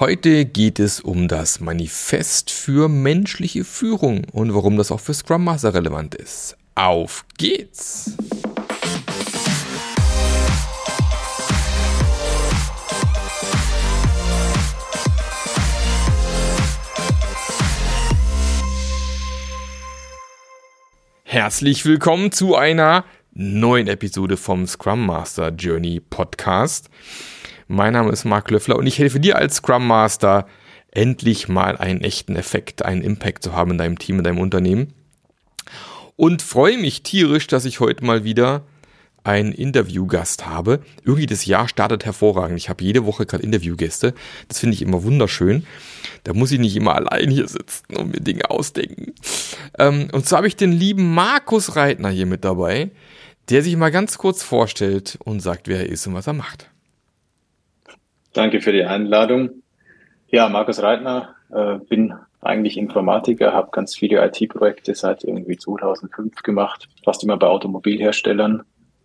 Heute geht es um das Manifest für menschliche Führung und warum das auch für Scrum Master relevant ist. Auf geht's! Herzlich willkommen zu einer neuen Episode vom Scrum Master Journey Podcast. Mein Name ist Marc Löffler und ich helfe dir als Scrum Master endlich mal einen echten Effekt, einen Impact zu haben in deinem Team, in deinem Unternehmen. Und freue mich tierisch, dass ich heute mal wieder einen Interviewgast habe. Irgendwie das Jahr startet hervorragend. Ich habe jede Woche gerade Interviewgäste. Das finde ich immer wunderschön. Da muss ich nicht immer allein hier sitzen und mir Dinge ausdenken. Ähm, und so habe ich den lieben Markus Reitner hier mit dabei, der sich mal ganz kurz vorstellt und sagt, wer er ist und was er macht. Danke für die Einladung. Ja, Markus Reitner, äh, bin eigentlich Informatiker, habe ganz viele IT-Projekte seit irgendwie 2005 gemacht, fast immer bei Automobilherstellern,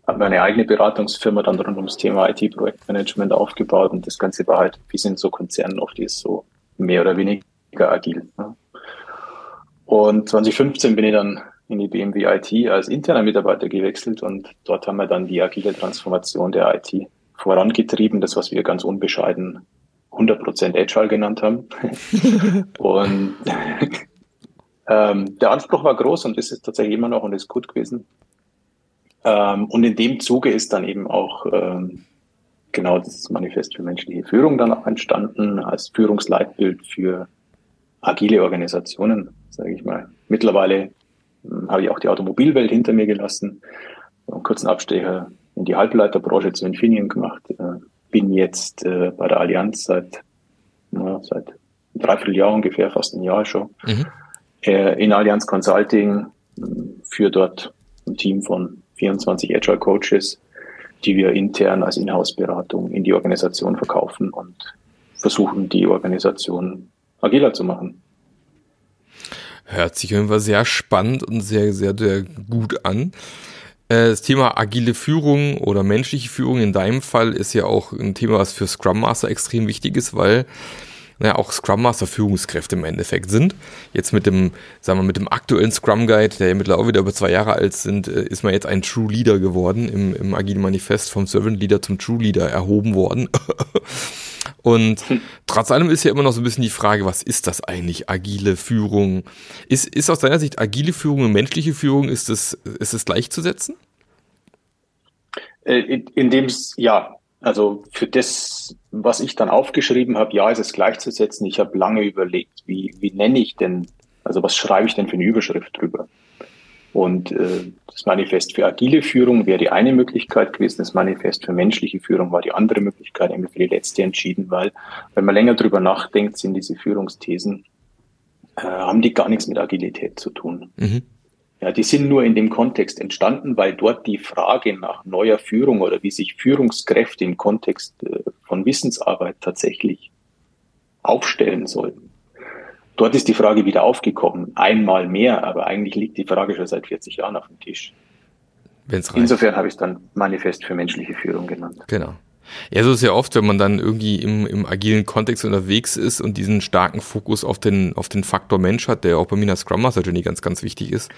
habe meine eigene Beratungsfirma dann rund ums Thema IT-Projektmanagement aufgebaut und das Ganze war halt, wie sind so Konzernen oft ist, so mehr oder weniger agil. Ne? Und 2015 bin ich dann in die BMW IT als interner Mitarbeiter gewechselt und dort haben wir dann die agile Transformation der IT vorangetrieben, das, was wir ganz unbescheiden 100% Agile genannt haben. und ähm, der Anspruch war groß und das ist tatsächlich immer noch und ist gut gewesen. Ähm, und in dem Zuge ist dann eben auch ähm, genau das Manifest für menschliche Führung dann auch entstanden als Führungsleitbild für agile Organisationen, sage ich mal. Mittlerweile hm, habe ich auch die Automobilwelt hinter mir gelassen, einen kurzen Abstecher in die Halbleiterbranche zu Infineon gemacht. Äh, bin jetzt äh, bei der Allianz seit, na, seit dreiviertel Jahr ungefähr, fast ein Jahr schon. Mhm. Äh, in Allianz Consulting für dort ein Team von 24 Agile Coaches, die wir intern als Inhouse-Beratung in die Organisation verkaufen und versuchen, die Organisation agiler zu machen. Hört sich irgendwann sehr spannend und sehr, sehr, sehr gut an. Äh, das Thema agile Führung oder menschliche Führung in deinem Fall ist ja auch ein Thema, was für Scrum Master extrem wichtig ist, weil naja, auch Scrum Master Führungskräfte im Endeffekt sind. Jetzt mit dem, sagen wir, mit dem aktuellen Scrum Guide, der ja mittlerweile wieder über zwei Jahre alt sind, äh, ist man jetzt ein True Leader geworden, im, im Agile Manifest vom Servant Leader zum True Leader erhoben worden. Und trotz allem ist ja immer noch so ein bisschen die Frage, was ist das eigentlich, agile Führung? Ist, ist aus deiner Sicht agile Führung und menschliche Führung, ist es, ist es gleichzusetzen? Äh, in, in dem, ja, also für das, was ich dann aufgeschrieben habe, ja, ist es gleichzusetzen. Ich habe lange überlegt, wie, wie nenne ich denn, also was schreibe ich denn für eine Überschrift drüber? Und äh, das Manifest für agile Führung wäre die eine Möglichkeit gewesen, das Manifest für menschliche Führung war die andere Möglichkeit, eben für die letzte entschieden, weil wenn man länger drüber nachdenkt, sind diese Führungsthesen, äh, haben die gar nichts mit Agilität zu tun. Mhm. Ja, die sind nur in dem Kontext entstanden, weil dort die Frage nach neuer Führung oder wie sich Führungskräfte im Kontext äh, von Wissensarbeit tatsächlich aufstellen sollten. Dort ist die Frage wieder aufgekommen, einmal mehr, aber eigentlich liegt die Frage schon seit 40 Jahren auf dem Tisch. Insofern habe ich es dann Manifest für menschliche Führung genannt. Genau. Ja, so ist ja oft, wenn man dann irgendwie im, im agilen Kontext unterwegs ist und diesen starken Fokus auf den, auf den Faktor Mensch hat, der auch bei mir in der Scrum Master Journey ganz, ganz wichtig ist.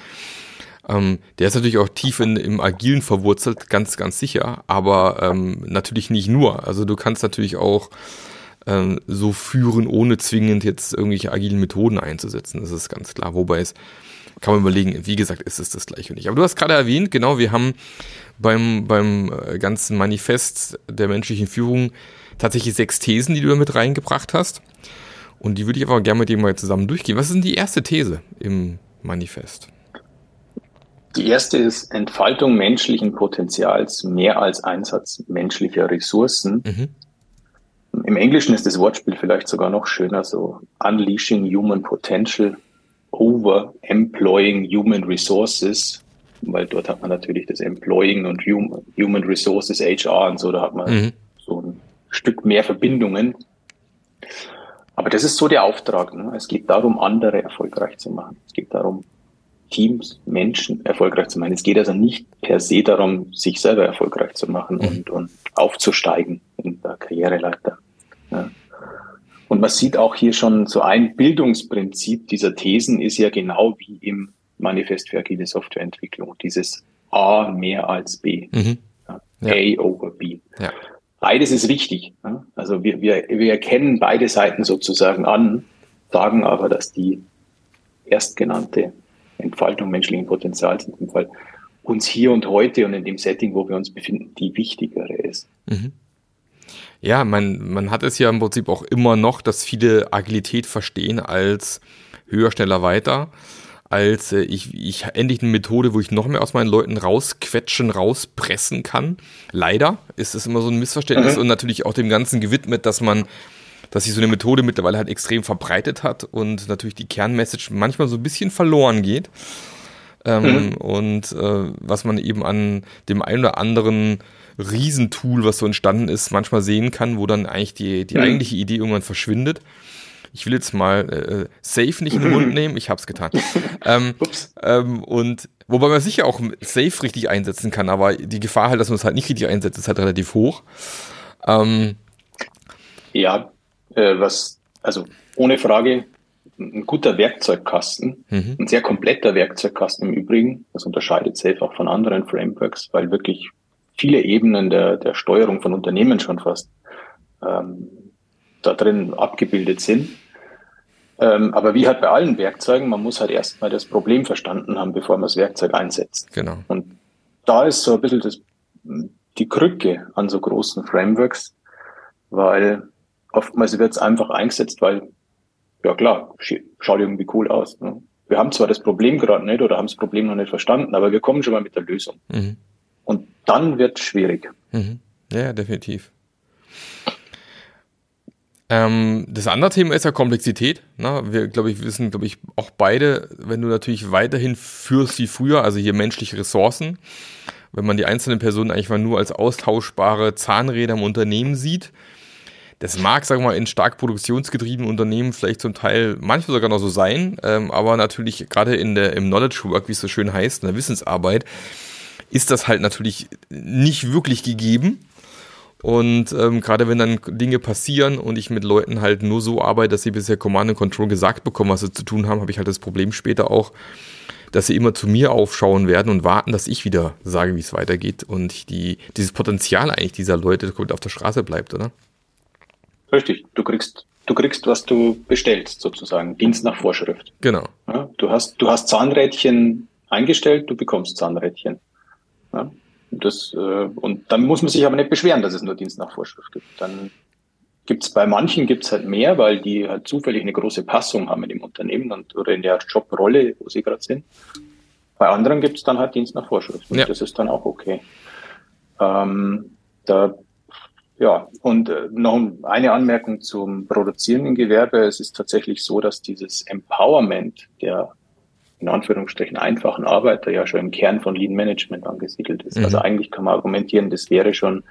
Ähm, der ist natürlich auch tief in, im Agilen verwurzelt, ganz, ganz sicher, aber ähm, natürlich nicht nur. Also du kannst natürlich auch ähm, so führen, ohne zwingend jetzt irgendwelche agilen Methoden einzusetzen. Das ist ganz klar. Wobei es kann man überlegen, wie gesagt, ist es das gleiche nicht. Aber du hast gerade erwähnt, genau, wir haben beim, beim äh, ganzen Manifest der menschlichen Führung tatsächlich sechs Thesen, die du da mit reingebracht hast. Und die würde ich aber gerne mit dir mal zusammen durchgehen. Was ist denn die erste These im Manifest? Die erste ist Entfaltung menschlichen Potenzials mehr als Einsatz menschlicher Ressourcen. Mhm. Im Englischen ist das Wortspiel vielleicht sogar noch schöner, so Unleashing Human Potential over Employing Human Resources weil dort hat man natürlich das Employing und Human Resources, HR und so, da hat man mhm. so ein Stück mehr Verbindungen. Aber das ist so der Auftrag. Ne? Es geht darum, andere erfolgreich zu machen. Es geht darum, Teams, Menschen erfolgreich zu machen. Es geht also nicht per se darum, sich selber erfolgreich zu machen mhm. und, und aufzusteigen in der Karriereleiter. Ja. Und man sieht auch hier schon so ein Bildungsprinzip dieser Thesen ist ja genau wie im Manifest für agile Softwareentwicklung, dieses A mehr als B. Mhm. Ja. A over B. Ja. Beides ist richtig. Also wir, wir, wir erkennen beide Seiten sozusagen an, sagen aber, dass die erstgenannte Entfaltung menschlichen Potenzials in dem Fall uns hier und heute und in dem Setting, wo wir uns befinden, die wichtigere ist. Mhm. Ja, man, man hat es ja im Prinzip auch immer noch, dass viele Agilität verstehen als höher, schneller, weiter als äh, ich, ich endlich eine Methode, wo ich noch mehr aus meinen Leuten rausquetschen, rauspressen kann. Leider ist es immer so ein Missverständnis mhm. und natürlich auch dem Ganzen gewidmet, dass man, dass sich so eine Methode mittlerweile halt extrem verbreitet hat und natürlich die Kernmessage manchmal so ein bisschen verloren geht. Ähm, mhm. Und äh, was man eben an dem einen oder anderen Riesentool, was so entstanden ist, manchmal sehen kann, wo dann eigentlich die, die mhm. eigentliche Idee irgendwann verschwindet ich will jetzt mal äh, Safe nicht in den Mund nehmen, ich hab's getan. ähm, ähm, und wobei man sicher auch Safe richtig einsetzen kann, aber die Gefahr halt, dass man es halt nicht richtig einsetzt, ist halt relativ hoch. Ähm, ja, äh, was, also ohne Frage, ein guter Werkzeugkasten, mhm. ein sehr kompletter Werkzeugkasten im Übrigen. Das unterscheidet Safe auch von anderen Frameworks, weil wirklich viele Ebenen der, der Steuerung von Unternehmen schon fast ähm, da drin abgebildet sind. Ähm, aber wie halt bei allen Werkzeugen, man muss halt erstmal das Problem verstanden haben, bevor man das Werkzeug einsetzt. Genau. Und da ist so ein bisschen das, die Krücke an so großen Frameworks, weil oftmals wird es einfach eingesetzt, weil, ja klar, schaut irgendwie cool aus. Ne? Wir haben zwar das Problem gerade nicht oder haben das Problem noch nicht verstanden, aber wir kommen schon mal mit der Lösung. Mhm. Und dann wird es schwierig. Mhm. Ja, definitiv. Ähm, das andere Thema ist ja Komplexität. Ne? Wir, glaube ich, wissen, glaube ich, auch beide, wenn du natürlich weiterhin führst wie früher, also hier menschliche Ressourcen, wenn man die einzelnen Personen eigentlich mal nur als austauschbare Zahnräder im Unternehmen sieht, das mag, sagen wir mal, in stark produktionsgetriebenen Unternehmen vielleicht zum Teil manchmal sogar noch so sein, ähm, aber natürlich gerade in der, im Knowledge Work, wie es so schön heißt, in der Wissensarbeit, ist das halt natürlich nicht wirklich gegeben. Und ähm, gerade wenn dann Dinge passieren und ich mit Leuten halt nur so arbeite, dass sie bisher Command and Control gesagt bekommen, was sie zu tun haben, habe ich halt das Problem später auch, dass sie immer zu mir aufschauen werden und warten, dass ich wieder sage, wie es weitergeht und die, dieses Potenzial eigentlich dieser Leute komplett auf der Straße bleibt, oder? Richtig, du kriegst, du kriegst, was du bestellst, sozusagen, Dienst nach Vorschrift. Genau. Ja, du hast, du hast Zahnrädchen eingestellt, du bekommst Zahnrädchen. Ja, das, äh, und dann muss man sich aber nicht beschweren, dass es nur Dienst nach Vorschrift gibt. Dann gibt es bei manchen gibt's halt mehr, weil die halt zufällig eine große Passung haben in dem Unternehmen und oder in der Jobrolle, wo sie gerade sind. Bei anderen gibt es dann halt Dienst nach Vorschrift. Und ja. das ist dann auch okay. Ähm, da, ja, und äh, noch eine Anmerkung zum produzierenden Gewerbe. Es ist tatsächlich so, dass dieses Empowerment der in Anführungsstrichen einfachen Arbeiter ja schon im Kern von Lean Management angesiedelt ist. Mhm. Also eigentlich kann man argumentieren, das wäre schon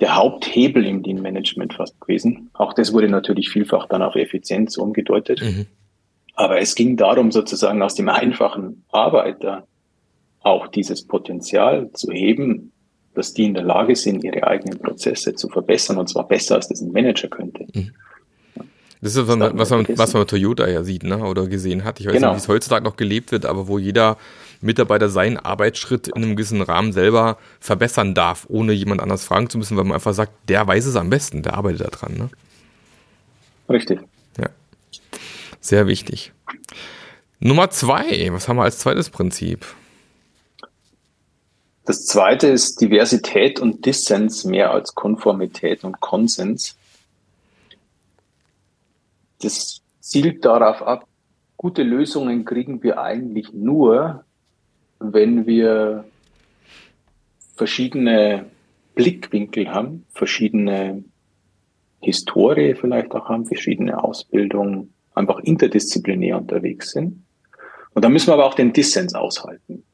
der Haupthebel im Lean Management fast gewesen. Auch das wurde natürlich vielfach dann auf Effizienz umgedeutet. Mhm. Aber es ging darum, sozusagen aus dem einfachen Arbeiter auch dieses Potenzial zu heben, dass die in der Lage sind, ihre eigenen Prozesse zu verbessern, und zwar besser, als das ein Manager könnte. Mhm. Das ist, was, was, man, was man Toyota ja sieht, ne? oder gesehen hat. Ich weiß genau. nicht, wie es heutzutage noch gelebt wird, aber wo jeder Mitarbeiter seinen Arbeitsschritt in einem gewissen Rahmen selber verbessern darf, ohne jemand anders fragen zu müssen, weil man einfach sagt, der weiß es am besten, der arbeitet da dran. Ne? Richtig. Ja. Sehr wichtig. Nummer zwei, was haben wir als zweites Prinzip? Das zweite ist Diversität und Dissens mehr als Konformität und Konsens das zielt darauf ab, gute Lösungen kriegen wir eigentlich nur, wenn wir verschiedene Blickwinkel haben, verschiedene Historie vielleicht auch haben, verschiedene Ausbildungen, einfach interdisziplinär unterwegs sind. Und da müssen wir aber auch den Dissens aushalten.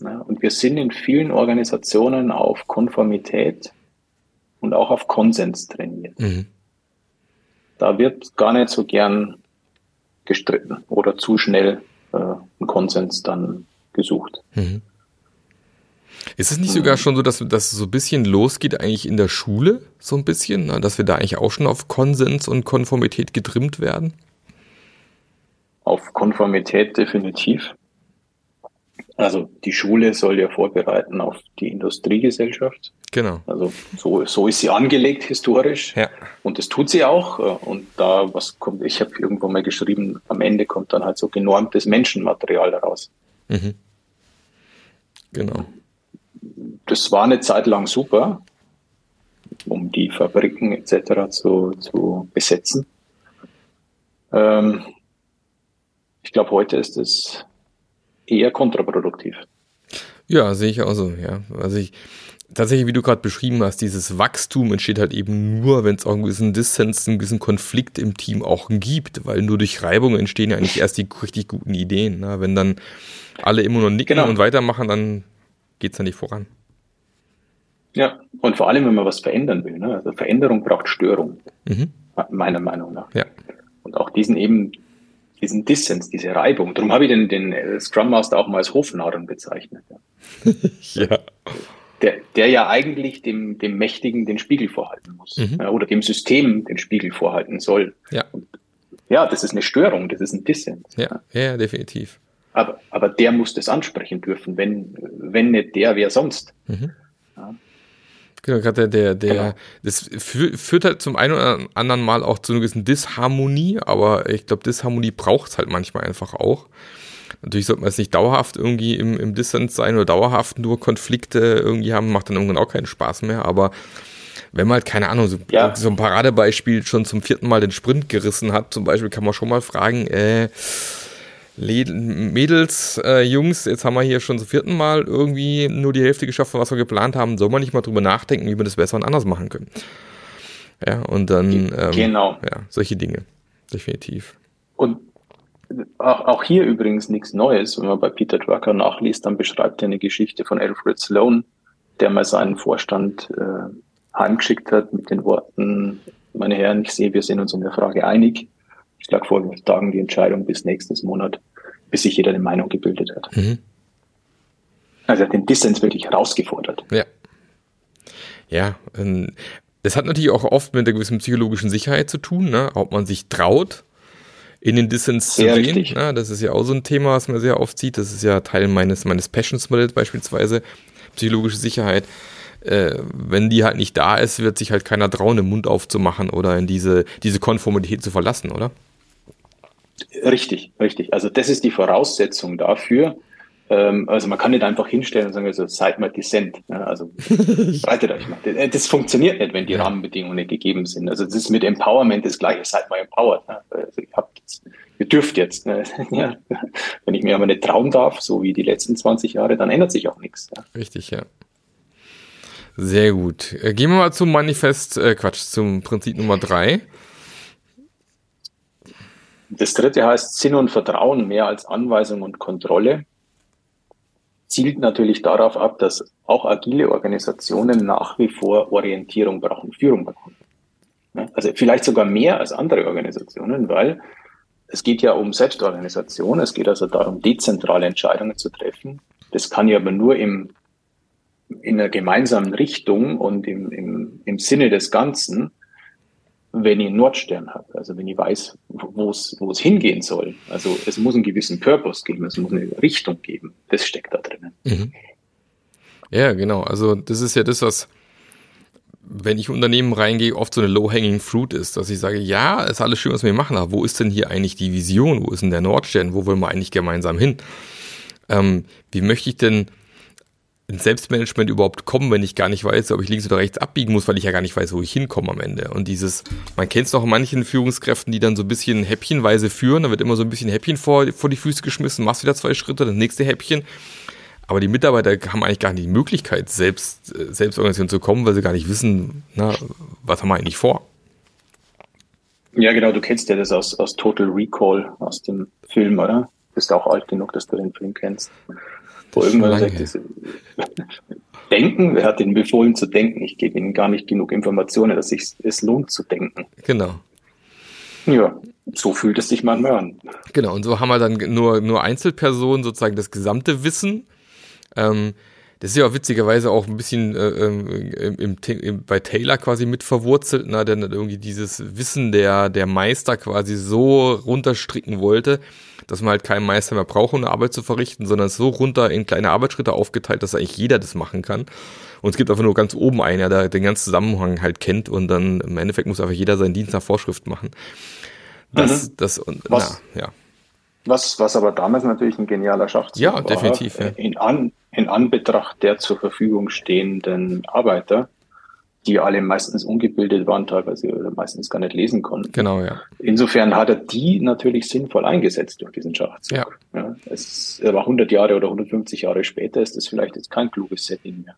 Und wir sind in vielen Organisationen auf Konformität und auch auf Konsens trainiert. Mhm da wird gar nicht so gern gestritten oder zu schnell äh, ein Konsens dann gesucht. Mhm. Ist es nicht sogar schon so, dass das so ein bisschen losgeht eigentlich in der Schule, so ein bisschen, ne? dass wir da eigentlich auch schon auf Konsens und Konformität getrimmt werden? Auf Konformität definitiv. Also die Schule soll ja vorbereiten auf die Industriegesellschaft. Genau. Also so, so ist sie angelegt historisch. Ja. Und das tut sie auch. Und da, was kommt, ich habe irgendwo mal geschrieben, am Ende kommt dann halt so genormtes Menschenmaterial daraus. Mhm. Genau. Das war eine Zeit lang super, um die Fabriken etc. zu, zu besetzen. Ähm, ich glaube, heute ist es eher kontraproduktiv. Ja, sehe ich auch so, ja. Also ich, tatsächlich, wie du gerade beschrieben hast, dieses Wachstum entsteht halt eben nur, wenn es auch einen gewissen Dissens, einen gewissen Konflikt im Team auch gibt, weil nur durch Reibung entstehen ja eigentlich erst die richtig guten Ideen. Ne? Wenn dann alle immer nur nicken genau. und weitermachen, dann geht es ja nicht voran. Ja, und vor allem, wenn man was verändern will. Ne? Also Veränderung braucht Störung, mhm. meiner Meinung nach. Ja. Und auch diesen eben diesen Dissens, diese Reibung. Darum habe ich den, den äh, Scrum Master auch mal als Hofnarren bezeichnet. Ja. Der, der ja eigentlich dem, dem Mächtigen den Spiegel vorhalten muss. Mhm. Oder dem System den Spiegel vorhalten soll. Ja. Und ja, das ist eine Störung, das ist ein Dissens. Ja, ja, definitiv. Aber, aber der muss das ansprechen dürfen. Wenn, wenn nicht der, wer sonst? Mhm. Ja. Genau, gerade der, der, der, genau. das führt halt zum einen oder anderen Mal auch zu einer gewissen Disharmonie, aber ich glaube, Disharmonie braucht es halt manchmal einfach auch. Natürlich sollte man es nicht dauerhaft irgendwie im, im Dissens sein oder dauerhaft nur Konflikte irgendwie haben, macht dann irgendwann auch keinen Spaß mehr, aber wenn man halt, keine Ahnung, so, ja. so ein Paradebeispiel schon zum vierten Mal den Sprint gerissen hat, zum Beispiel, kann man schon mal fragen, äh, Mädels, äh, Jungs, jetzt haben wir hier schon zum vierten Mal irgendwie nur die Hälfte geschafft, was wir geplant haben. Soll man nicht mal drüber nachdenken, wie wir das besser und anders machen können? Ja, und dann, ähm, genau. ja, solche Dinge. Definitiv. Und auch, auch hier übrigens nichts Neues. Wenn man bei Peter Drucker nachliest, dann beschreibt er eine Geschichte von Alfred Sloan, der mal seinen Vorstand äh, heimgeschickt hat mit den Worten, meine Herren, ich sehe, wir sind uns in der Frage einig. Ich schlage vor, wir tagen die Entscheidung bis nächstes Monat, bis sich jeder eine Meinung gebildet hat. Mhm. Also den Dissens wirklich herausgefordert. Ja. Ja, ähm, das hat natürlich auch oft mit einer gewissen psychologischen Sicherheit zu tun, ne? ob man sich traut, in den Dissens zu gehen. Ne? Das ist ja auch so ein Thema, was man sehr oft sieht. Das ist ja Teil meines, meines Passions-Modells beispielsweise, psychologische Sicherheit. Äh, wenn die halt nicht da ist, wird sich halt keiner trauen, den Mund aufzumachen oder in diese, diese Konformität zu verlassen, oder? Richtig, richtig. Also das ist die Voraussetzung dafür. Ähm, also man kann nicht einfach hinstellen und sagen, also seid mal dissent. Ne? Also breitet euch mal. Das funktioniert nicht, wenn die. Rahmenbedingungen nicht gegeben sind. Also das ist mit Empowerment das gleiche, seid mal empowered. Ne? Also ihr, habt jetzt, ihr dürft jetzt. Ne? Ja. Wenn ich mir aber nicht trauen darf, so wie die letzten 20 Jahre, dann ändert sich auch nichts. Richtig, ja. Sehr gut. Äh, gehen wir mal zum Manifest, äh, Quatsch, zum Prinzip Nummer drei. Das dritte heißt Sinn und Vertrauen mehr als Anweisung und Kontrolle. Zielt natürlich darauf ab, dass auch agile Organisationen nach wie vor Orientierung brauchen, Führung brauchen. Also vielleicht sogar mehr als andere Organisationen, weil es geht ja um Selbstorganisation, es geht also darum, dezentrale Entscheidungen zu treffen. Das kann ja aber nur im, in einer gemeinsamen Richtung und im, im, im Sinne des Ganzen wenn ich einen Nordstern habe, also wenn ich weiß, wo es wo es hingehen soll. Also es muss einen gewissen Purpose geben, es muss eine Richtung geben. Das steckt da drinnen. Mhm. Ja, genau. Also das ist ja das, was, wenn ich Unternehmen reingehe, oft so eine low-hanging fruit ist, dass ich sage, ja, ist alles schön, was wir machen, aber wo ist denn hier eigentlich die Vision? Wo ist denn der Nordstern? Wo wollen wir eigentlich gemeinsam hin? Ähm, wie möchte ich denn ins Selbstmanagement überhaupt kommen, wenn ich gar nicht weiß, ob ich links oder rechts abbiegen muss, weil ich ja gar nicht weiß, wo ich hinkomme am Ende. Und dieses, man kennt es noch manchen Führungskräften, die dann so ein bisschen häppchenweise führen, da wird immer so ein bisschen Häppchen vor, vor die Füße geschmissen, machst wieder zwei Schritte, das nächste Häppchen. Aber die Mitarbeiter haben eigentlich gar nicht die Möglichkeit, selbst, äh, Selbstorganisation zu kommen, weil sie gar nicht wissen, na, was haben wir eigentlich vor. Ja, genau, du kennst ja das aus, aus Total Recall, aus dem Film, oder? Bist auch alt genug, dass du den Film kennst. Wo irgendwann sagt, das, denken, wer hat ihnen befohlen zu denken? Ich gebe ihnen gar nicht genug Informationen, dass sich es lohnt zu denken. Genau. Ja, so fühlt es sich manchmal an. Genau, und so haben wir dann nur, nur Einzelpersonen sozusagen das gesamte Wissen. Ähm, Das ist ja auch witzigerweise auch ein bisschen äh, im, im, im, bei Taylor quasi mit verwurzelt, ne, der irgendwie dieses Wissen der, der Meister quasi so runterstricken wollte, dass man halt keinen Meister mehr braucht, um eine Arbeit zu verrichten, sondern so runter in kleine Arbeitsschritte aufgeteilt, dass eigentlich jeder das machen kann. Und es gibt einfach nur ganz oben einen, der den ganzen Zusammenhang halt kennt und dann im Endeffekt muss einfach jeder seinen Dienst nach Vorschrift machen. Das, mhm. das, und, was, na, ja. Was, was aber damals natürlich ein genialer Schachzug ja, war. Definitiv, ja, In, an, in Anbetracht der zur Verfügung stehenden Arbeiter, die alle meistens ungebildet waren, teilweise oder meistens gar nicht lesen konnten. Genau, ja. Insofern hat er die natürlich sinnvoll eingesetzt durch diesen Schachzug. Ja. ja es war 100 Jahre oder 150 Jahre später, ist das vielleicht jetzt kein kluges Setting mehr.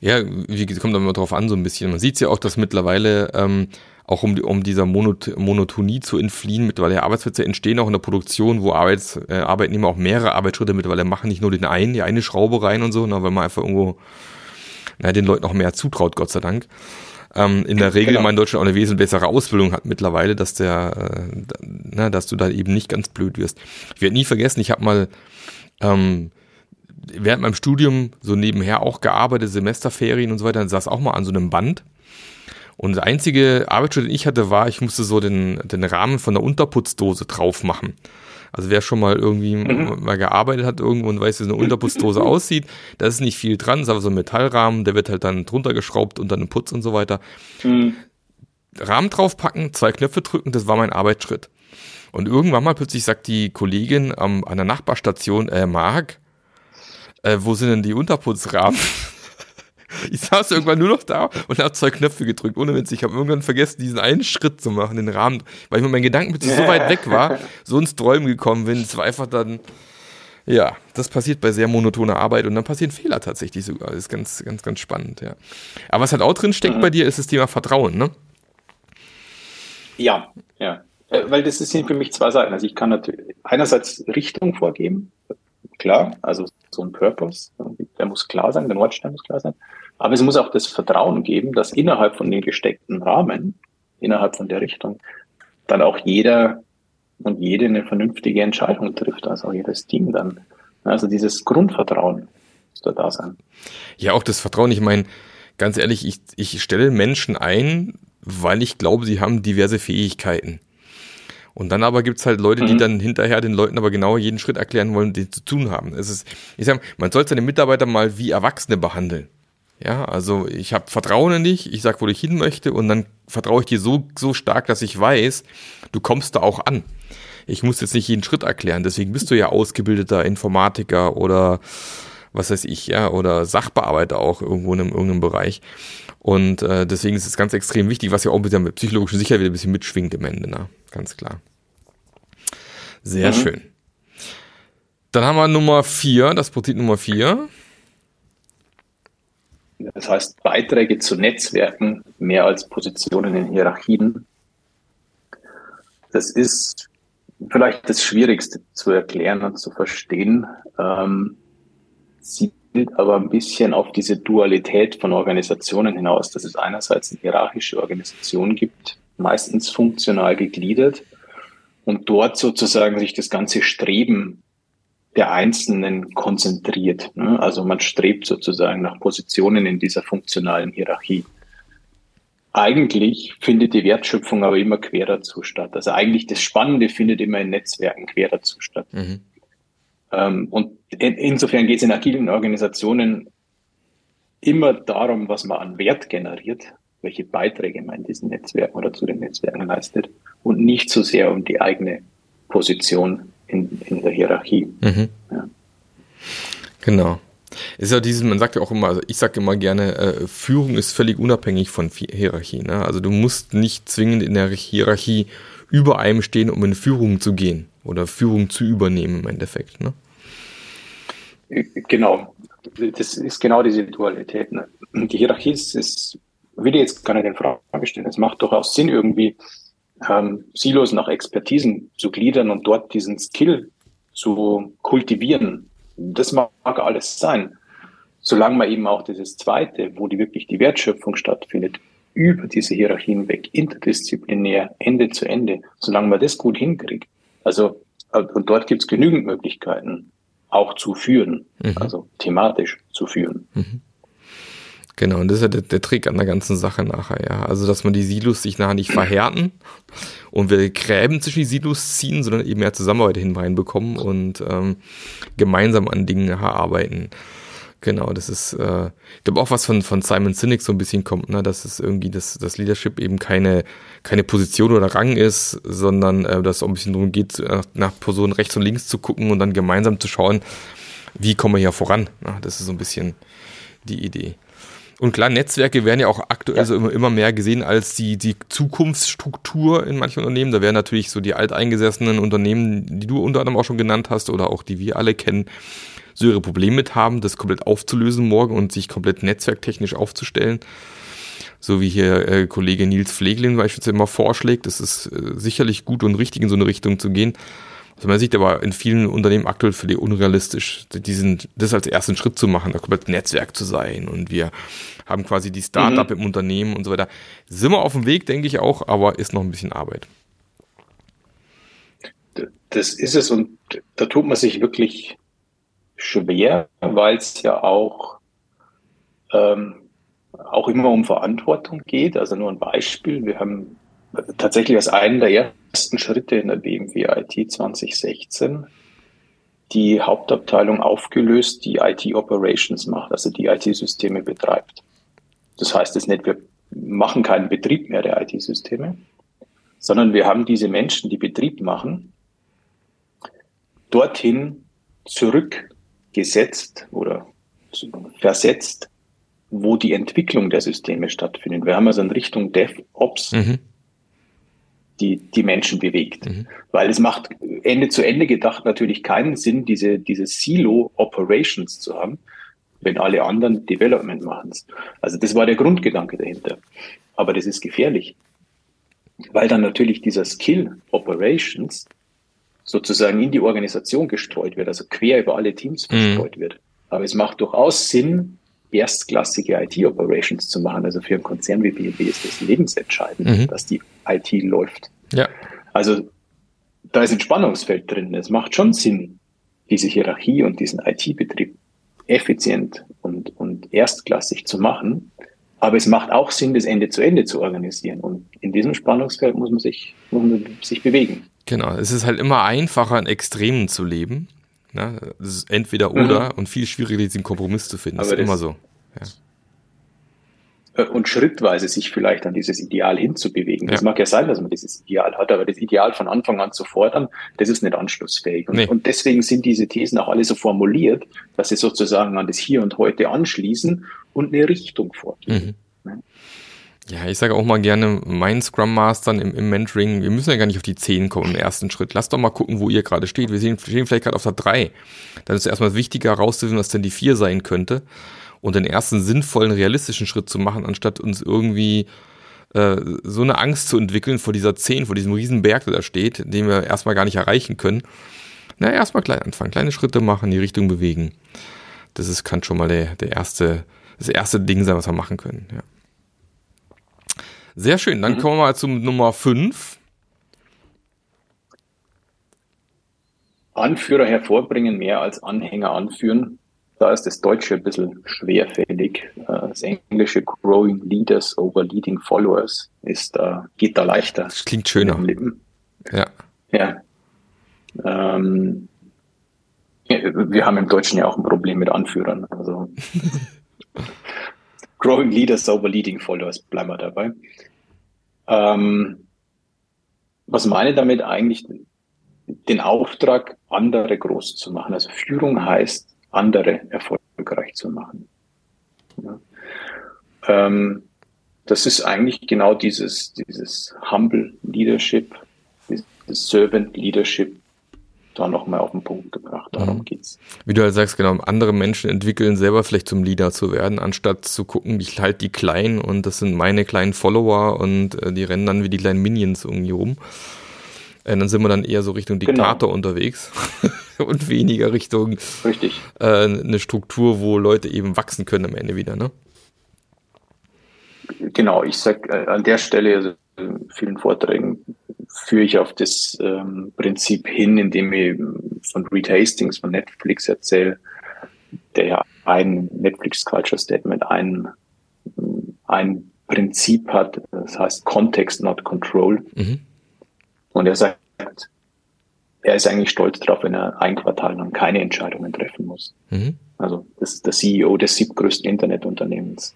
Ja, wie kommt immer drauf an, so ein bisschen. Man sieht ja auch, dass mittlerweile ähm, auch um, um dieser Monot Monotonie zu entfliehen, mittlerweile Arbeitsplätze entstehen auch in der Produktion, wo Arbeits, äh, Arbeitnehmer auch mehrere Arbeitsschritte mittlerweile machen, nicht nur den einen, die eine Schraube rein und so, na, weil man einfach irgendwo na, den Leuten auch mehr zutraut, Gott sei Dank. Ähm, in der Regel genau. man in Deutschland auch eine wesentlich bessere Ausbildung hat mittlerweile, dass der, äh, na, dass du da eben nicht ganz blöd wirst. Ich werde nie vergessen, ich habe mal ähm, während meinem Studium so nebenher auch gearbeitet, Semesterferien und so weiter, dann saß auch mal an so einem Band. Und das einzige Arbeitsschritt, den ich hatte, war, ich musste so den, den Rahmen von der Unterputzdose drauf machen. Also wer schon mal irgendwie mhm. mal gearbeitet hat irgendwo und weiß, wie so eine Unterputzdose aussieht, da ist nicht viel dran, ist aber so ein Metallrahmen, der wird halt dann drunter geschraubt unter einem Putz und so weiter. Mhm. Rahmen draufpacken, zwei Knöpfe drücken, das war mein Arbeitsschritt. Und irgendwann mal plötzlich sagt die Kollegin ähm, an der Nachbarstation, äh, Marc, äh, wo sind denn die Unterputzrahmen? ich saß irgendwann nur noch da und habe zwei Knöpfe gedrückt, ohne Witz. Ich habe irgendwann vergessen, diesen einen Schritt zu machen, den Rahmen, weil ich mit meinen Gedanken so weit weg war, so ins Träumen gekommen bin. Es war einfach dann, ja, das passiert bei sehr monotoner Arbeit und dann passieren Fehler tatsächlich sogar. Das ist ganz, ganz, ganz spannend, ja. Aber was halt auch drin steckt mhm. bei dir, ist das Thema Vertrauen, ne? Ja, ja. Äh, weil das sind für mich zwei Seiten. Also ich kann natürlich einerseits Richtung vorgeben, klar, also so ein Purpose, der muss klar sein, der Nordstern muss klar sein. Aber es muss auch das Vertrauen geben, dass innerhalb von den gesteckten Rahmen, innerhalb von der Richtung, dann auch jeder und jede eine vernünftige Entscheidung trifft, also auch jedes Team dann. Also dieses Grundvertrauen muss da da sein. Ja, auch das Vertrauen. Ich meine, ganz ehrlich, ich, ich stelle Menschen ein, weil ich glaube, sie haben diverse Fähigkeiten. Und dann aber gibt's halt Leute, die mhm. dann hinterher den Leuten aber genau jeden Schritt erklären wollen, den zu tun haben. Es ist, ich sag, man soll seine Mitarbeiter mal wie Erwachsene behandeln. Ja, also ich habe Vertrauen in dich, ich sag, wo ich hin möchte und dann vertraue ich dir so, so stark, dass ich weiß, du kommst da auch an. Ich muss jetzt nicht jeden Schritt erklären, deswegen bist du ja ausgebildeter Informatiker oder was weiß ich, ja, oder Sachbearbeiter auch irgendwo in einem, irgendeinem Bereich. Und äh, deswegen ist es ganz extrem wichtig, was ja auch mit der psychologischen Sicherheit wieder ein bisschen mitschwingt im Ende, ne? Ganz klar. Sehr mhm. schön. Dann haben wir Nummer vier, das Prinzip Nummer vier. Das heißt Beiträge zu Netzwerken mehr als Positionen in Hierarchien. Das ist vielleicht das Schwierigste zu erklären und zu verstehen. Ähm, zielt aber ein bisschen auf diese Dualität von Organisationen hinaus, dass es einerseits eine hierarchische Organisation gibt, meistens funktional gegliedert, und dort sozusagen sich das ganze Streben der Einzelnen konzentriert. Ne? Also man strebt sozusagen nach Positionen in dieser funktionalen Hierarchie. Eigentlich findet die Wertschöpfung aber immer quer dazu statt. Also eigentlich das Spannende findet immer in Netzwerken quer dazu statt. Mhm. Ähm, und insofern geht es in agilen Organisationen immer darum, was man an Wert generiert, welche Beiträge man in diesen Netzwerken oder zu den Netzwerken leistet und nicht so sehr um die eigene Position in, in der Hierarchie. Mhm. Ja. Genau. Ist ja dieses, man sagt ja auch immer, also ich sage immer gerne, äh, Führung ist völlig unabhängig von Hierarchie. Ne? Also du musst nicht zwingend in der Hierarchie über einem stehen, um in Führung zu gehen oder Führung zu übernehmen im Endeffekt. Ne? Genau. Das ist genau diese Dualität. Ne? Die Hierarchie ist, ist will ich jetzt gar nicht in Frage stellen. Es macht durchaus Sinn, irgendwie ähm, Silos nach Expertisen zu gliedern und dort diesen Skill zu kultivieren. Das mag alles sein. Solange man eben auch dieses Zweite, wo die wirklich die Wertschöpfung stattfindet, über diese Hierarchien weg, interdisziplinär, Ende zu Ende, solange man das gut hinkriegt. Also, und dort gibt es genügend Möglichkeiten. auch zu führen, mhm. also thematisch zu führen. Mhm. Genau, und das ist ja der, der, Trick an der ganzen Sache nachher, ja. Also, dass man die Silos sich nachher nicht verhärten und wir Gräben zwischen die Silos ziehen, sondern eben mehr Zusammenarbeit hineinbekommen und ähm, gemeinsam an Dingen arbeiten. Genau, das ist, äh, ich glaube auch was von, von Simon Sinek so ein bisschen kommt, ne, dass es irgendwie das, das Leadership eben keine, keine Position oder Rang ist, sondern äh, dass es auch ein bisschen darum geht, nach, nach Personen rechts und links zu gucken und dann gemeinsam zu schauen, wie kommen wir hier voran. Ja, das ist so ein bisschen die Idee. Und klar, Netzwerke werden ja auch aktuell ja. so immer, immer mehr gesehen als die, die Zukunftsstruktur in manchen Unternehmen. Da werden natürlich so die alteingesessenen Unternehmen, die du unter anderem auch schon genannt hast oder auch die wir alle kennen, so ihre Probleme mit haben, das komplett aufzulösen morgen und sich komplett netzwerktechnisch aufzustellen. So wie hier äh, Kollege Nils Pfleglin beispielsweise immer vorschlägt. Das ist äh, sicherlich gut und richtig, in so eine Richtung zu gehen. Also man sieht aber in vielen Unternehmen aktuell völlig unrealistisch, diesen, das als ersten Schritt zu machen, da komplett Netzwerk zu sein. Und wir haben quasi die Startup mhm. im Unternehmen und so weiter. Sind wir auf dem Weg, denke ich auch, aber ist noch ein bisschen Arbeit. Das ist es und da tut man sich wirklich schwer, weil es ja auch, ähm, auch immer um Verantwortung geht. Also nur ein Beispiel. Wir haben tatsächlich als einen der ersten Schritte in der BMW IT 2016 die Hauptabteilung aufgelöst, die IT Operations macht, also die IT-Systeme betreibt. Das heißt es nicht, wir machen keinen Betrieb mehr der IT-Systeme, sondern wir haben diese Menschen, die Betrieb machen, dorthin zurückgesetzt oder versetzt, wo die Entwicklung der Systeme stattfindet. Wir haben also in Richtung DevOps mhm die, die Menschen bewegt. Mhm. Weil es macht Ende zu Ende gedacht natürlich keinen Sinn, diese, diese Silo-Operations zu haben, wenn alle anderen Development machen. Also das war der Grundgedanke dahinter. Aber das ist gefährlich, weil dann natürlich dieser Skill Operations sozusagen in die Organisation gestreut wird, also quer über alle Teams verstreut mhm. wird. Aber es macht durchaus Sinn, erstklassige IT-Operations zu machen. Also für einen Konzern wie BMW ist das lebensentscheidend, mhm. dass die IT läuft. Ja. Also da ist ein Spannungsfeld drin. Es macht schon Sinn, diese Hierarchie und diesen IT-Betrieb effizient und, und erstklassig zu machen. Aber es macht auch Sinn, das Ende zu Ende zu organisieren. Und in diesem Spannungsfeld muss man sich, muss man sich bewegen. Genau. Es ist halt immer einfacher, in Extremen zu leben. Ne? Das ist entweder oder mhm. und viel schwieriger, diesen Kompromiss zu finden. Das Aber ist immer so. Ja. Äh, und schrittweise sich vielleicht an dieses Ideal hinzubewegen. Das mag ja sein, dass man dieses Ideal hat, aber das Ideal von Anfang an zu fordern, das ist nicht anschlussfähig. Und, nee. und deswegen sind diese Thesen auch alle so formuliert, dass sie sozusagen an das Hier und Heute anschließen und eine Richtung vorgeben. Mhm. Ja, ich sage auch mal gerne meinen Scrum Mastern im, im Mentoring, wir müssen ja gar nicht auf die 10 kommen im ersten Schritt. Lasst doch mal gucken, wo ihr gerade steht. Wir stehen, stehen vielleicht gerade auf der 3. Dann ist es erstmal wichtiger herauszufinden, was denn die 4 sein könnte und den ersten sinnvollen, realistischen Schritt zu machen, anstatt uns irgendwie äh, so eine Angst zu entwickeln vor dieser 10, vor diesem riesen Berg, der da steht, den wir erstmal gar nicht erreichen können. Na, erstmal klein anfangen, kleine Schritte machen, die Richtung bewegen. Das ist, kann schon mal der, der erste, das erste Ding sein, was wir machen können, ja. Sehr schön, dann mhm. kommen wir mal zum Nummer 5. Anführer hervorbringen mehr als Anhänger anführen. Da ist das Deutsche ein bisschen schwerfällig. Äh, das Englische Growing Leaders over Leading Followers ist da, geht da leichter. Das klingt schöner. Ja. Ja. Ähm, wir haben im Deutschen ja auch ein Problem mit Anführern. Also Growing Leaders over Leading Followers, bleiben wir dabei. Ähm, was meine damit eigentlich? Den Auftrag, andere groß zu machen. Also Führung heißt, andere erfolgreich zu machen. Ja. Ähm, das ist eigentlich genau dieses, dieses Humble Leadership, dieses Servant Leadership da nochmal auf den Punkt gebracht. Darum mhm. geht's. Wie du halt sagst, genau, andere Menschen entwickeln selber vielleicht zum Leader zu werden, anstatt zu gucken, ich halt die Kleinen und das sind meine kleinen Follower und äh, die rennen dann wie die kleinen Minions irgendwie rum. Äh, dann sind wir dann eher so Richtung genau. Diktator genau. unterwegs und weniger Richtung Richtig. Äh, eine Struktur, wo Leute eben wachsen können am Ende wieder, ne? Genau, ich sag äh, an der Stelle, also in vielen Vorträgen führe ich auf das ähm, Prinzip hin, indem ich von Reed Hastings von Netflix erzähle, der ja ein Netflix Culture Statement, ein, ein Prinzip hat, das heißt Context, not Control. Mhm. Und er sagt, er ist eigentlich stolz darauf, wenn er ein Quartal lang keine Entscheidungen treffen muss. Mhm. Also das ist der CEO des siebtgrößten Internetunternehmens.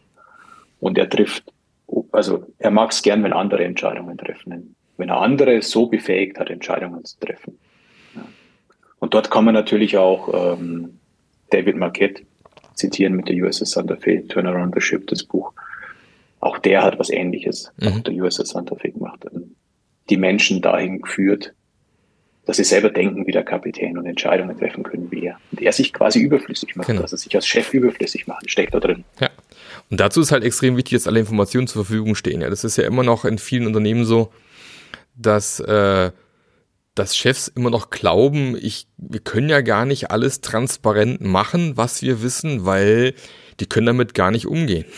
Und er trifft, also er mag es gern, wenn andere Entscheidungen treffen, wenn er andere so befähigt hat, Entscheidungen zu treffen. Ja. Und dort kann man natürlich auch ähm, David Marquette zitieren mit der USS Santa Fe, Turnaround the Ship, das Buch. Auch der hat was Ähnliches mhm. auf der USS Santa Fe gemacht. Die Menschen dahin geführt, dass sie selber denken wie der Kapitän und Entscheidungen treffen können wie er. Und er sich quasi überflüssig macht, genau. dass er sich als Chef überflüssig macht, steckt da drin. Ja. Und dazu ist halt extrem wichtig, dass alle Informationen zur Verfügung stehen. Ja, das ist ja immer noch in vielen Unternehmen so, dass, äh, dass Chefs immer noch glauben, ich, wir können ja gar nicht alles transparent machen, was wir wissen, weil die können damit gar nicht umgehen.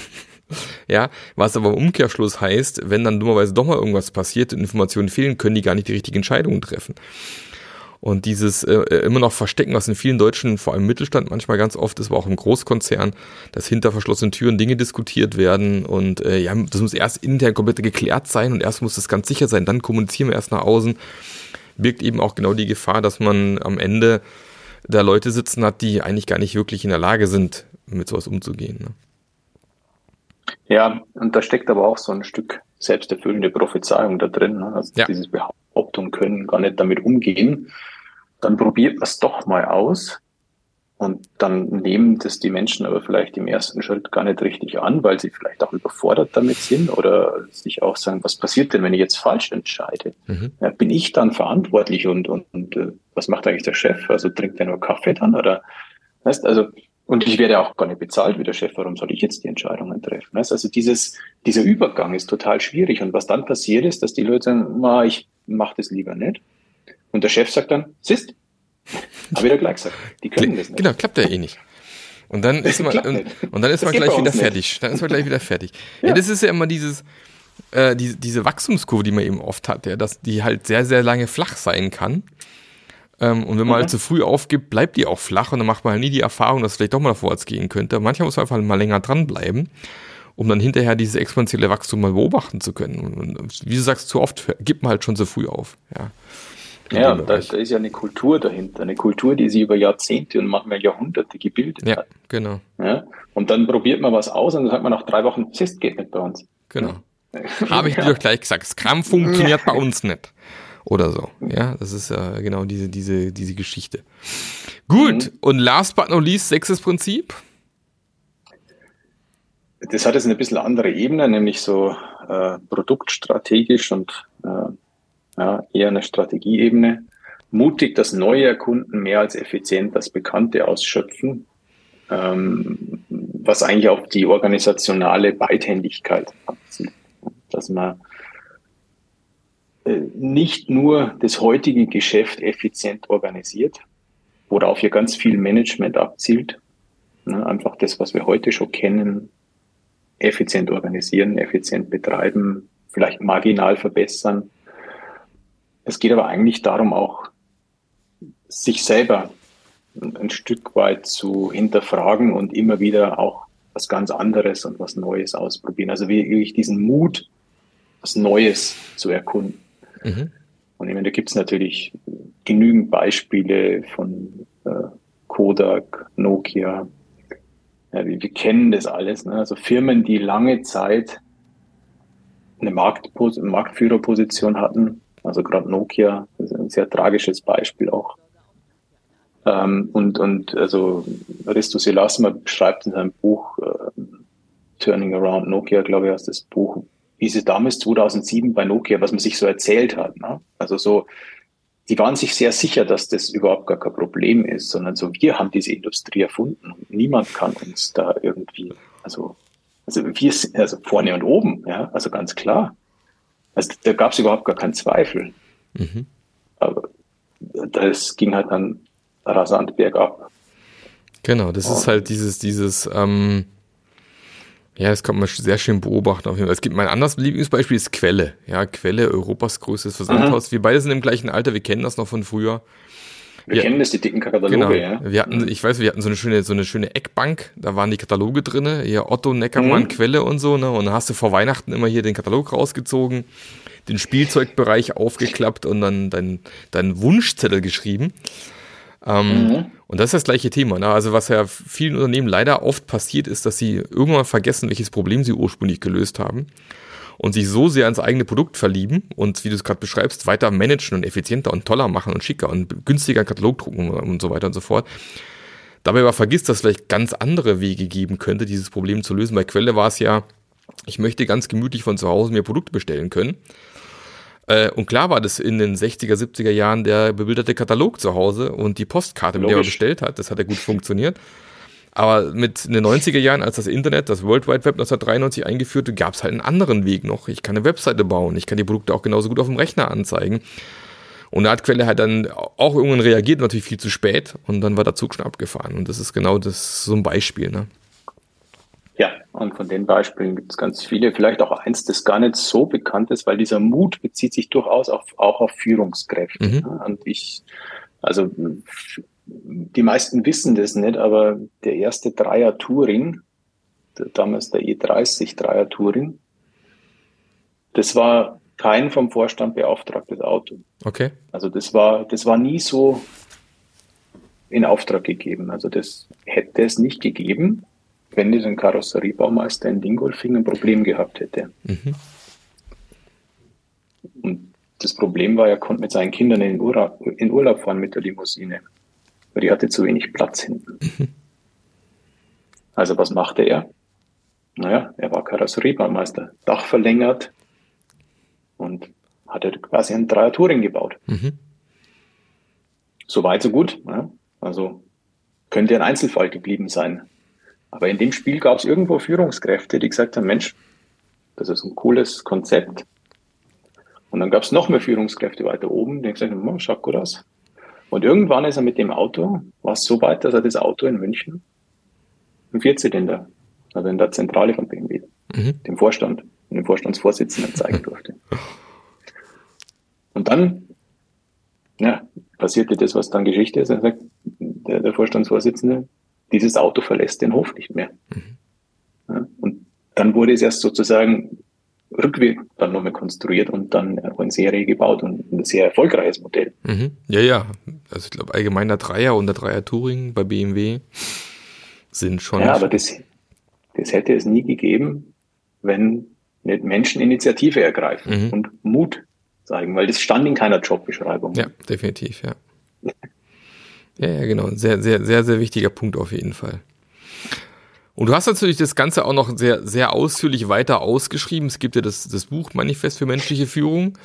Ja, was aber im Umkehrschluss heißt, wenn dann dummerweise doch mal irgendwas passiert und Informationen fehlen, können die gar nicht die richtigen Entscheidungen treffen. Und dieses äh, äh, immer noch Verstecken, was in vielen Deutschen, vor allem Mittelstand manchmal ganz oft ist, aber auch im Großkonzern, dass hinter verschlossenen Türen Dinge diskutiert werden und äh, ja, das muss erst intern komplett geklärt sein und erst muss das ganz sicher sein, dann kommunizieren wir erst nach außen, birgt eben auch genau die Gefahr, dass man am Ende da Leute sitzen hat, die eigentlich gar nicht wirklich in der Lage sind, mit sowas umzugehen. Ne? Ja, und da steckt aber auch so ein Stück selbsterfüllende Prophezeiung da drin. Ne? Also ja. dieses Behauptung können gar nicht damit umgehen. Dann probiert man es doch mal aus. Und dann nehmen das die Menschen aber vielleicht im ersten Schritt gar nicht richtig an, weil sie vielleicht auch überfordert damit sind oder sich auch sagen, was passiert denn, wenn ich jetzt falsch entscheide? Mhm. Ja, bin ich dann verantwortlich und, und, und äh, was macht eigentlich der Chef? Also trinkt er nur Kaffee dann oder? Weißt, also und ich werde auch gar nicht bezahlt wie der Chef. Warum soll ich jetzt die Entscheidungen treffen? Also dieses, dieser Übergang ist total schwierig. Und was dann passiert ist, dass die Leute sagen, Ma, ich mache das lieber nicht. Und der Chef sagt dann, siehst, habe ich ja gleich gesagt, die können das nicht. Genau, klappt ja eh nicht. Und dann ist man, und, und, dann ist man gleich wieder fertig. Dann ist man gleich wieder fertig. Ja, ja das ist ja immer dieses, äh, die, diese Wachstumskurve, die man eben oft hat, ja, dass die halt sehr, sehr lange flach sein kann. Ähm, und wenn man halt mhm. halt zu früh aufgibt, bleibt die auch flach und dann macht man halt nie die Erfahrung, dass es vielleicht doch mal vorwärts gehen könnte. Manchmal muss man einfach mal länger dranbleiben, um dann hinterher dieses exponentielle Wachstum mal beobachten zu können. Und wie du sagst, zu oft gibt man halt schon zu früh auf. Ja, ja da, da, ist ja eine Kultur dahinter, eine Kultur, die sich über Jahrzehnte und manchmal Jahrhunderte gebildet ja, hat. Genau. Ja, und dann probiert man was aus und dann sagt man nach drei Wochen, das geht nicht bei uns. Genau. Habe ich dir doch gleich gesagt. Scrum funktioniert bei uns nicht oder so. Ja, das ist ja genau diese, diese, diese Geschichte. Gut, mhm. und last but not least, sechstes Prinzip. Das hat jetzt eine bisschen andere Ebene, nämlich so äh, produktstrategisch und äh, ja, eher eine Strategieebene. Mutig das Neue erkunden, mehr als effizient das Bekannte ausschöpfen, ähm, was eigentlich auf die organisationale Beidhändigkeit abzielt. Dass man äh, nicht nur das heutige Geschäft effizient organisiert, worauf ja ganz viel Management abzielt. Ne, einfach das, was wir heute schon kennen, effizient organisieren, effizient betreiben, vielleicht marginal verbessern. Es geht aber eigentlich darum, auch sich selber ein Stück weit zu hinterfragen und immer wieder auch was ganz anderes und was Neues ausprobieren. Also wirklich diesen Mut, was Neues zu erkunden. Mhm. Und ich meine, da gibt es natürlich genügend Beispiele von äh, Kodak, Nokia. Ja, wir, wir, kennen das alles. Ne? Also Firmen, die lange Zeit eine Marktpos Marktführerposition hatten, also gerade Nokia, ist ein sehr tragisches Beispiel auch. Ähm, und, und also Risto Selasma beschreibt in seinem Buch äh, Turning Around Nokia, glaube ich, heißt das Buch, wie sie damals 2007 bei Nokia, was man sich so erzählt hat. Ne? Also so, die waren sich sehr sicher, dass das überhaupt gar kein Problem ist, sondern so, wir haben diese Industrie erfunden und niemand kann uns da irgendwie, also, also wir sind also vorne und oben, ja, also ganz klar. Also da gab es überhaupt gar keinen Zweifel. Mhm. Aber das ging halt dann rasant bergab. Genau, das und ist halt dieses, dieses, ähm, ja, das kann man sehr schön beobachten. Auf jeden Fall. Es gibt mein anderes Lieblingsbeispiel ist Quelle. Ja, Quelle, Europas größtes Versandhaus. Mhm. Wir beide sind im gleichen Alter, wir kennen das noch von früher. Wir ja, kennen das, die dicken Kataloge, genau. ja. Wir hatten, ich weiß, wir hatten so eine schöne, so eine schöne Eckbank, da waren die Kataloge drinne, hier Otto, Neckermann, mhm. Quelle und so, ne? Und dann hast du vor Weihnachten immer hier den Katalog rausgezogen, den Spielzeugbereich aufgeklappt und dann deinen dein Wunschzettel geschrieben. Ähm, mhm. Und das ist das gleiche Thema. Ne? Also was ja vielen Unternehmen leider oft passiert ist, dass sie irgendwann vergessen, welches Problem sie ursprünglich gelöst haben und sich so sehr ans eigene Produkt verlieben und, wie du es gerade beschreibst, weiter managen und effizienter und toller machen und schicker und günstiger Katalog drucken und so weiter und so fort. Dabei aber vergisst, dass es vielleicht ganz andere Wege geben könnte, dieses Problem zu lösen. Bei Quelle war es ja, ich möchte ganz gemütlich von zu Hause mir Produkte bestellen können. Äh, und klar war das in den 60er, 70er Jahren der bebilderte Katalog zu Hause und die Postkarte, mit der man bestellt hat. Das hat ja gut funktioniert. Aber mit den 90er Jahren, als das Internet, das World Wide Web 1993 eingeführte, gab es halt einen anderen Weg noch. Ich kann eine Webseite bauen, ich kann die Produkte auch genauso gut auf dem Rechner anzeigen. Und da hat Quelle halt dann auch irgendwann reagiert, natürlich viel zu spät. Und dann war der Zug schon abgefahren. Und das ist genau das so ein Beispiel. Ne? Ja, und von den Beispielen gibt es ganz viele. Vielleicht auch eins, das gar nicht so bekannt ist, weil dieser Mut bezieht sich durchaus auf, auch auf Führungskräfte. Mhm. Und ich, also die meisten wissen das nicht, aber der erste Dreier Touring, damals der E30 Dreier Touring, das war kein vom Vorstand beauftragtes Auto. Okay. Also das war, das war nie so in Auftrag gegeben. Also das hätte es nicht gegeben, wenn dieser Karosseriebaumeister in Dingolfing ein Problem gehabt hätte. Mhm. Und das Problem war, er konnte mit seinen Kindern in Urlaub, in Urlaub fahren mit der Limousine weil die hatte zu wenig Platz hinten. Mhm. Also was machte er? Naja, er war Karosseriebaumeister, Dach verlängert und hatte quasi ein Dreier Touring gebaut. Mhm. So weit, so gut. Ja. Also könnte ein Einzelfall geblieben sein. Aber in dem Spiel gab es irgendwo Führungskräfte, die gesagt haben, Mensch, das ist ein cooles Konzept. Und dann gab es noch mehr Führungskräfte weiter oben, die gesagt haben, oh, schaut gut aus. Und irgendwann ist er mit dem Auto, war es so weit, dass er das Auto in München, im Vierzylinder, also in der Zentrale von BMW, mhm. dem Vorstand dem Vorstandsvorsitzenden zeigen durfte. Und dann, ja, passierte das, was dann Geschichte ist. Er sagt, der, der Vorstandsvorsitzende, dieses Auto verlässt den Hof nicht mehr. Mhm. Ja, und dann wurde es erst sozusagen rückwärts dann nochmal konstruiert und dann auch in Serie gebaut und ein sehr erfolgreiches Modell. Mhm. Ja, ja. Also ich glaube allgemein der Dreier und der Dreier Touring bei BMW sind schon. Ja, aber das, das hätte es nie gegeben, wenn nicht Menschen Initiative ergreifen mhm. und Mut zeigen, weil das stand in keiner Jobbeschreibung. Ja, definitiv, ja. ja, ja, genau. Sehr, sehr, sehr, sehr wichtiger Punkt auf jeden Fall. Und du hast natürlich das Ganze auch noch sehr, sehr ausführlich weiter ausgeschrieben. Es gibt ja das, das Buch Manifest für menschliche Führung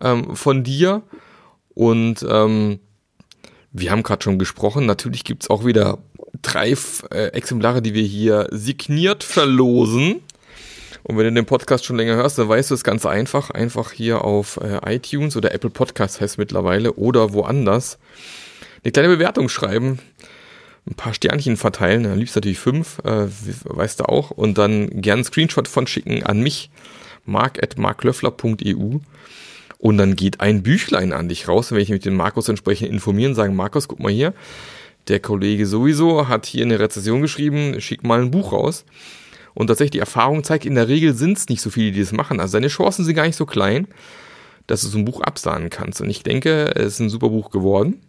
ähm, von dir. Und ähm, wir haben gerade schon gesprochen, natürlich gibt's auch wieder drei äh, Exemplare, die wir hier signiert verlosen. Und wenn du den Podcast schon länger hörst, dann weißt du es ganz einfach. Einfach hier auf äh, iTunes oder Apple Podcast heißt mittlerweile oder woanders eine kleine Bewertung schreiben ein paar Sternchen verteilen, am liebsten natürlich fünf, äh, weißt du auch, und dann gern einen Screenshot von schicken an mich, mark.marklöffler.eu und dann geht ein Büchlein an dich raus, wenn ich mit dem Markus entsprechend informieren, sagen, Markus, guck mal hier, der Kollege sowieso hat hier eine Rezession geschrieben, schick mal ein Buch raus. Und tatsächlich die Erfahrung zeigt, in der Regel sind es nicht so viele, die das machen. Also deine Chancen sind gar nicht so klein, dass du so ein Buch absahnen kannst. Und ich denke, es ist ein super Buch geworden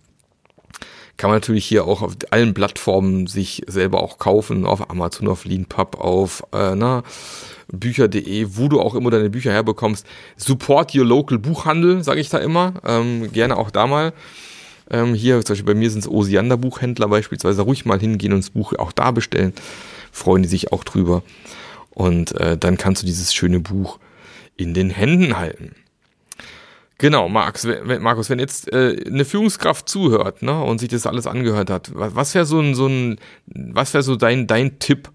kann man natürlich hier auch auf allen Plattformen sich selber auch kaufen, auf Amazon, auf Leanpub, auf äh, na, Bücher.de, wo du auch immer deine Bücher herbekommst. Support your local Buchhandel, sage ich da immer. Ähm, gerne auch da mal. Ähm, hier, zum Beispiel bei mir sind es Osiander Buchhändler beispielsweise, ruhig mal hingehen und das Buch auch da bestellen. Freuen die sich auch drüber. Und äh, dann kannst du dieses schöne Buch in den Händen halten. Genau, Max, wenn, Markus, wenn jetzt äh, eine Führungskraft zuhört ne, und sich das alles angehört hat, was wäre so ein, so ein, was wäre so dein, dein Tipp,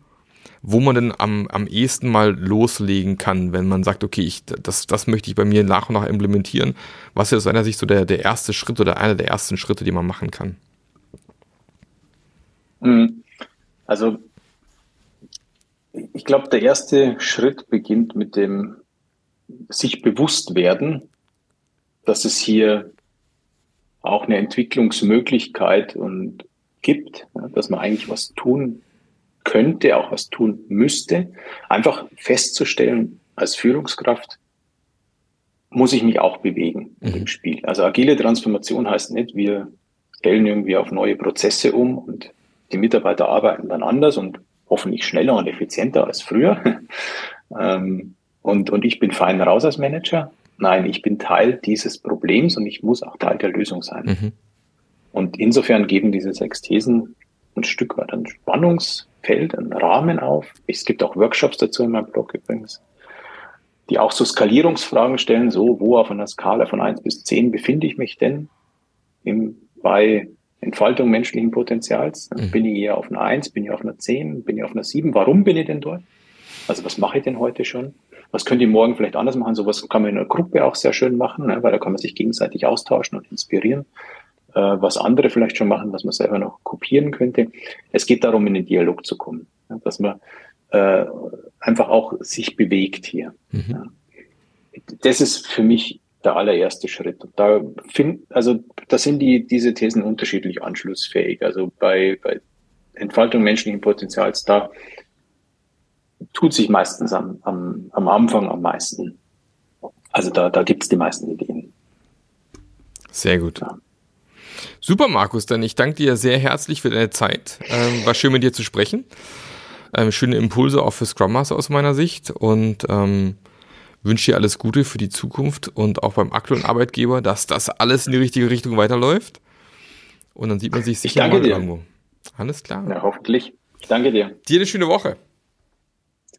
wo man denn am, am ehesten mal loslegen kann, wenn man sagt, okay, ich, das, das möchte ich bei mir nach und nach implementieren. Was ist aus deiner Sicht so der, der erste Schritt oder einer der ersten Schritte, die man machen kann? Hm. Also, ich glaube, der erste Schritt beginnt mit dem sich bewusst werden, dass es hier auch eine Entwicklungsmöglichkeit und gibt, dass man eigentlich was tun könnte, auch was tun müsste. Einfach festzustellen, als Führungskraft muss ich mich auch bewegen mhm. im Spiel. Also agile Transformation heißt nicht, wir stellen irgendwie auf neue Prozesse um und die Mitarbeiter arbeiten dann anders und hoffentlich schneller und effizienter als früher. ähm, und, und ich bin fein raus als Manager. Nein, ich bin Teil dieses Problems und ich muss auch Teil der Lösung sein. Mhm. Und insofern geben diese sechs Thesen ein Stück weit ein Spannungsfeld, einen Rahmen auf. Es gibt auch Workshops dazu in meinem Blog übrigens, die auch so Skalierungsfragen stellen, so, wo auf einer Skala von eins bis zehn befinde ich mich denn im, bei Entfaltung menschlichen Potenzials? Mhm. Bin ich eher auf einer eins, bin ich auf einer zehn, bin ich auf einer sieben? Warum bin ich denn dort? Also was mache ich denn heute schon? Was könnt ihr morgen vielleicht anders machen? Sowas kann man in einer Gruppe auch sehr schön machen, ne? weil da kann man sich gegenseitig austauschen und inspirieren, äh, was andere vielleicht schon machen, was man selber noch kopieren könnte. Es geht darum, in den Dialog zu kommen, ja? dass man äh, einfach auch sich bewegt hier. Mhm. Ja? Das ist für mich der allererste Schritt. Und da find, also da sind die, diese Thesen unterschiedlich anschlussfähig. Also bei, bei Entfaltung menschlichen Potenzials, da tut sich meistens am, am, am Anfang am meisten. Also da, da gibt es die meisten Ideen. Sehr gut. Ja. Super, Markus, dann ich danke dir sehr herzlich für deine Zeit. Ähm, war schön mit dir zu sprechen. Ähm, schöne Impulse auch für Scrum Master aus meiner Sicht und ähm, wünsche dir alles Gute für die Zukunft und auch beim aktuellen Arbeitgeber, dass das alles in die richtige Richtung weiterläuft. Und dann sieht man sich sicher mal dir. irgendwo. Alles klar. Ja, hoffentlich. Ich danke dir. Dir eine schöne Woche.